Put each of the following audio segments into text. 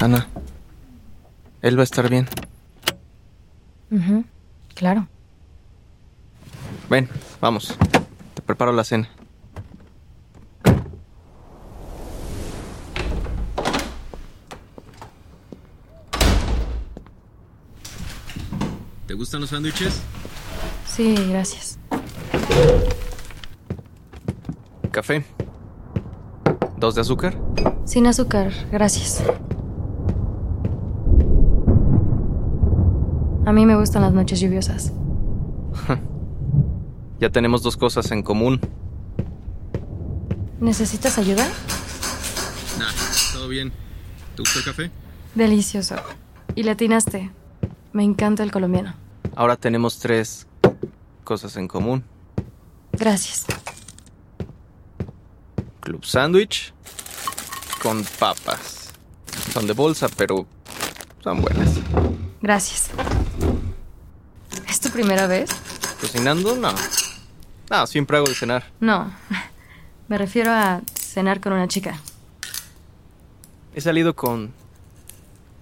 Ana, él va a estar bien. Ujú, Claro. Ven, vamos. Te preparo la cena. ¿Te gustan los sándwiches? Sí, gracias. Café. ¿Dos de azúcar? Sin azúcar, gracias. A mí me gustan las noches lluviosas. Ya tenemos dos cosas en común. ¿Necesitas ayuda? Nah, todo bien. ¿Te gusta el café? Delicioso. Y le atinaste. Me encanta el colombiano. Ahora tenemos tres cosas en común. Gracias. Club sándwich con papas. Son de bolsa, pero son buenas. Gracias. ¿Es tu primera vez? ¿Cocinando? No. No, siempre hago de cenar. No. Me refiero a cenar con una chica. He salido con...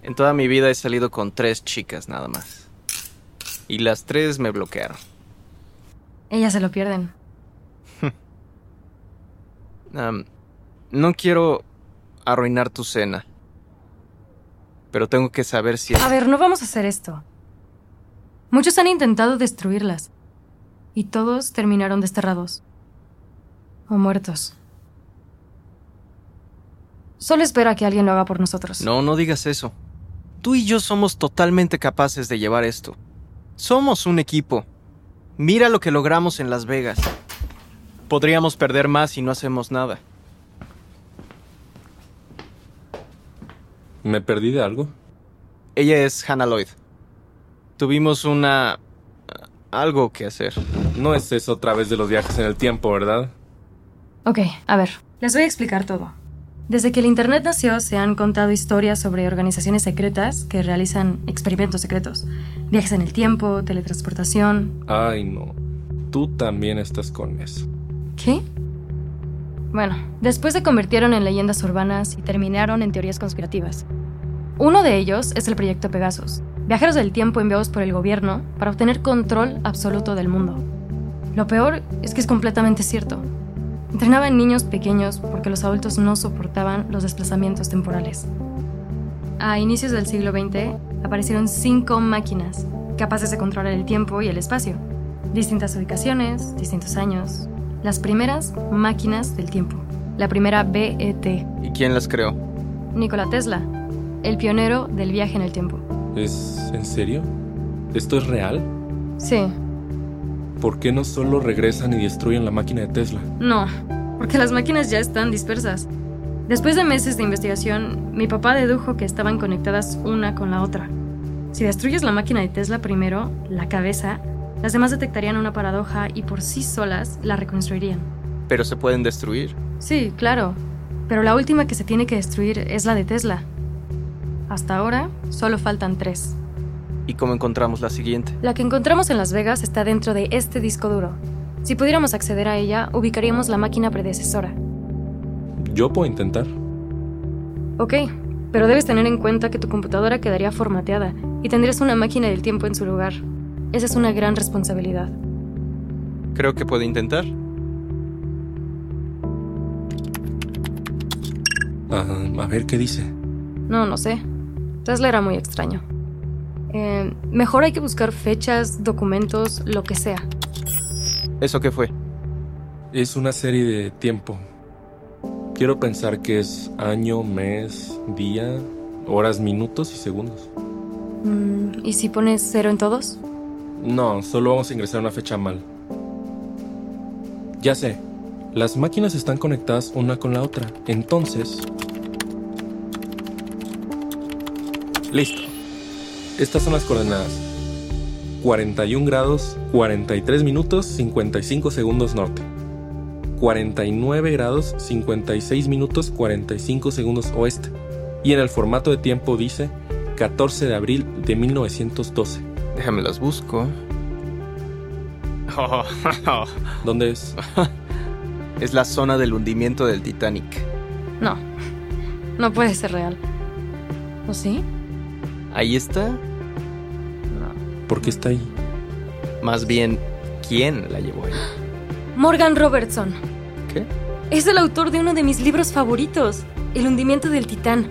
En toda mi vida he salido con tres chicas nada más. Y las tres me bloquearon. Ellas se lo pierden. No quiero arruinar tu cena. Pero tengo que saber si... A ver, no vamos a hacer esto. Muchos han intentado destruirlas. Y todos terminaron desterrados. O muertos. Solo espera que alguien lo haga por nosotros. No, no digas eso. Tú y yo somos totalmente capaces de llevar esto. Somos un equipo. Mira lo que logramos en Las Vegas. Podríamos perder más si no hacemos nada. ¿Me perdí de algo? Ella es Hannah Lloyd. Tuvimos una... algo que hacer. No es eso otra vez de los viajes en el tiempo, ¿verdad? Ok, a ver, les voy a explicar todo. Desde que el Internet nació se han contado historias sobre organizaciones secretas que realizan experimentos secretos. Viajes en el tiempo, teletransportación. Ay, no. Tú también estás con eso. ¿Qué? Bueno, después se convirtieron en leyendas urbanas y terminaron en teorías conspirativas. Uno de ellos es el proyecto Pegasus, viajeros del tiempo enviados por el gobierno para obtener control absoluto del mundo. Lo peor es que es completamente cierto. Entrenaban niños pequeños porque los adultos no soportaban los desplazamientos temporales. A inicios del siglo XX aparecieron cinco máquinas capaces de controlar el tiempo y el espacio. Distintas ubicaciones, distintos años. Las primeras máquinas del tiempo. La primera BET. ¿Y quién las creó? Nikola Tesla, el pionero del viaje en el tiempo. ¿Es en serio? ¿Esto es real? Sí, ¿Por qué no solo regresan y destruyen la máquina de Tesla? no, porque las máquinas ya están dispersas. Después de meses de investigación, mi papá dedujo que estaban conectadas una con la otra. Si destruyes la máquina de Tesla primero, la cabeza, las demás detectarían una paradoja y por sí solas la reconstruirían. Pero se pueden destruir. Sí, claro, pero la última que se tiene que destruir es la de Tesla. Hasta ahora, solo faltan tres. ¿Y cómo encontramos la siguiente? La que encontramos en Las Vegas está dentro de este disco duro. Si pudiéramos acceder a ella, ubicaríamos la máquina predecesora. Yo puedo intentar. Ok, pero debes tener en cuenta que tu computadora quedaría formateada y tendrías una máquina del tiempo en su lugar. Esa es una gran responsabilidad. Creo que puedo intentar. Ah, a ver qué dice. No, no sé. Tesla era muy extraño. Eh, mejor hay que buscar fechas, documentos, lo que sea. ¿Eso qué fue? Es una serie de tiempo. Quiero pensar que es año, mes, día, horas, minutos y segundos. Mm, ¿Y si pones cero en todos? No, solo vamos a ingresar una fecha mal. Ya sé. Las máquinas están conectadas una con la otra. Entonces... Listo. Estas son las coordenadas. 41 grados, 43 minutos, 55 segundos norte. 49 grados, 56 minutos, 45 segundos oeste. Y en el formato de tiempo dice 14 de abril de 1912. Déjame las busco. Oh, ¿Dónde es? es la zona del hundimiento del Titanic. No, no puede ser real. ¿O sí? Ahí está. No. ¿Por qué está ahí? Más bien, ¿quién la llevó ahí? Morgan Robertson. ¿Qué? Es el autor de uno de mis libros favoritos, El hundimiento del Titán.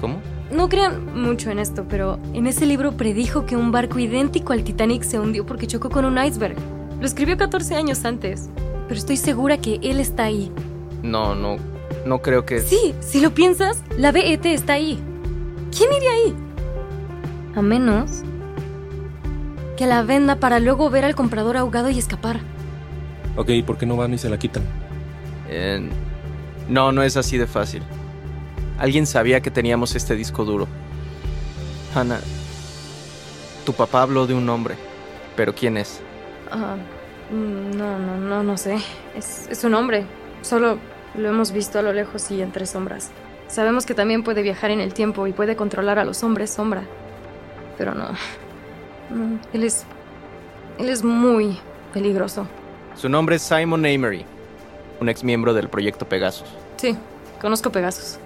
¿Cómo? No crean mucho en esto, pero en ese libro predijo que un barco idéntico al Titanic se hundió porque chocó con un iceberg. Lo escribió 14 años antes, pero estoy segura que él está ahí. No, no, no creo que... Sí, si lo piensas, la BET está ahí. ¿Quién iría ahí? A menos que la venda para luego ver al comprador ahogado y escapar. Ok, ¿por qué no van y se la quitan? Eh, no, no es así de fácil. Alguien sabía que teníamos este disco duro. Hannah, tu papá habló de un hombre, pero ¿quién es? Ah, mm, no, no, no, no sé. Es, es un hombre. Solo lo hemos visto a lo lejos y entre sombras. Sabemos que también puede viajar en el tiempo y puede controlar a los hombres sombra. Pero no. No, él es. Él es muy peligroso. Su nombre es Simon Amery, un ex miembro del proyecto Pegasus. Sí, conozco Pegasus.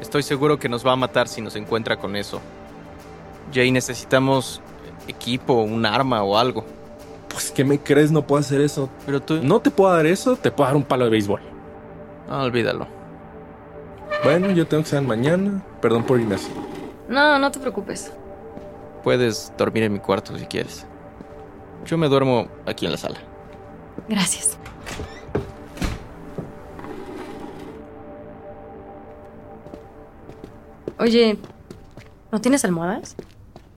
Estoy seguro que nos va a matar si nos encuentra con eso. Jay, necesitamos equipo, un arma o algo. Pues, ¿qué me crees? No puedo hacer eso. Pero tú... No te puedo dar eso, te puedo dar un palo de béisbol. Ah, olvídalo. Bueno, yo tengo que salir mañana. Perdón por irme así. No, no te preocupes. Puedes dormir en mi cuarto si quieres. Yo me duermo aquí en la sala. Gracias. Oye, ¿no tienes almohadas?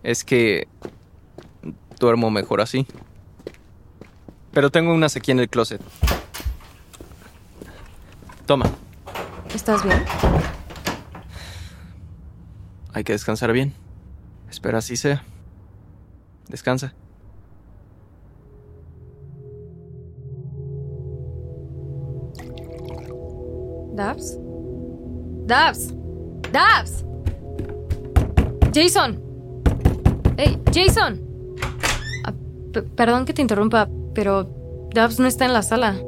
Es que duermo mejor así. Pero tengo unas aquí en el closet. Toma, ¿Estás bien? hay que descansar bien. Espera así sea. Descansa. ¿Dabs? ¡Dabs! ¡Dabs! ¡Jason! ¡Hey, Jason! Ah, perdón que te interrumpa, pero Dabs no está en la sala.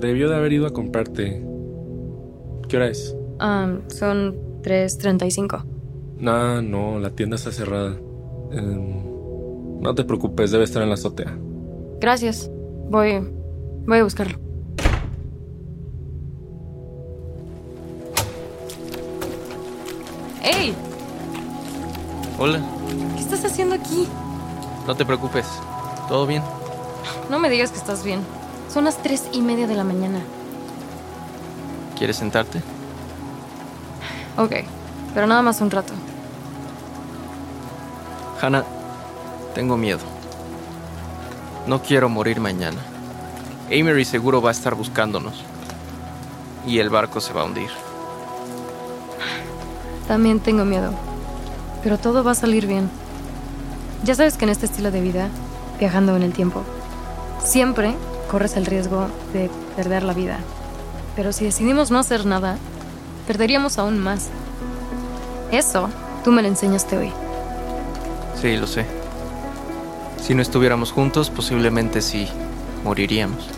Debió de haber ido a comprarte. ¿Qué hora es? Ah, son 3.35. No, no, la tienda está cerrada. Em, no te preocupes, debe estar en la azotea. Gracias. Voy. Voy a buscarlo. ¡Ey! Hola, ¿Qué estás haciendo aquí? no te preocupes. ¿Todo bien? No me digas que estás bien. Son las tres y media de la mañana. ¿Quieres sentarte? Ok, pero nada más un rato. Hannah, tengo miedo. No quiero morir mañana. Amery seguro va a estar buscándonos. Y el barco se va a hundir. También tengo miedo. Pero todo va a salir bien. Ya sabes que en este estilo de vida, viajando en el tiempo, siempre corres el riesgo de perder la vida. Pero si decidimos no hacer nada, perderíamos aún más. Eso tú me lo enseñaste hoy. Sí, lo sé. Si no estuviéramos juntos, posiblemente sí moriríamos.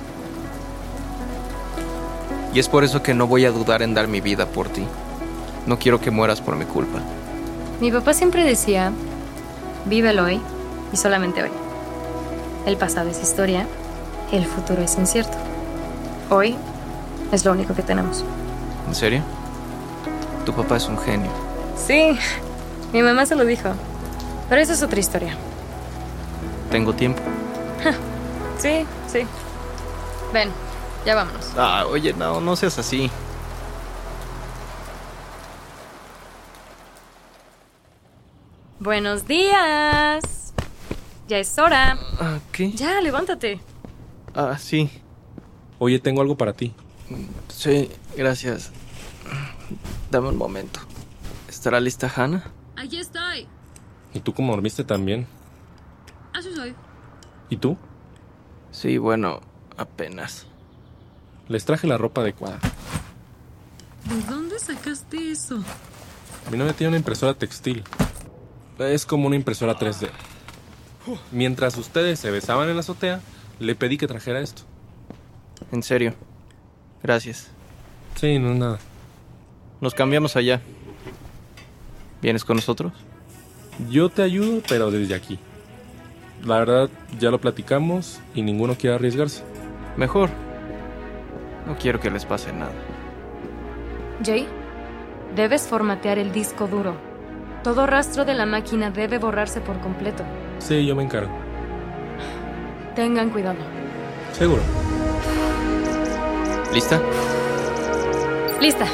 Y es por eso que no voy a dudar en dar mi vida por ti. No quiero que mueras por mi culpa. Mi papá siempre decía, vive el hoy y solamente hoy. El pasado es historia, el futuro es incierto. Hoy es lo único que tenemos. ¿En serio? Tu papá es un genio. Sí, mi mamá se lo dijo. Pero esa es otra historia. Tengo tiempo. Sí, sí. Ven, ya vámonos. Ah, oye, no, no seas así. Buenos días. Ya es hora. Ah, ¿Qué? Ya, levántate. Ah, sí. Oye, tengo algo para ti. Sí, gracias. Dame un momento. ¿Estará lista Hannah? Aquí estoy. ¿Y tú cómo dormiste también? Así soy. ¿Y tú? Sí, bueno, apenas. Les traje la ropa adecuada. ¿De dónde sacaste eso? Mi novia tiene una impresora textil. Es como una impresora 3D. Mientras ustedes se besaban en la azotea, le pedí que trajera esto. En serio. Gracias. Sí, no es nada. Nos cambiamos allá. ¿Vienes con nosotros? Yo te ayudo, pero desde aquí. La verdad, ya lo platicamos y ninguno quiere arriesgarse. Mejor. No quiero que les pase nada. Jay, debes formatear el disco duro. Todo rastro de la máquina debe borrarse por completo. Sí, yo me encargo. Tengan cuidado. Seguro. ¿Lista? Lista.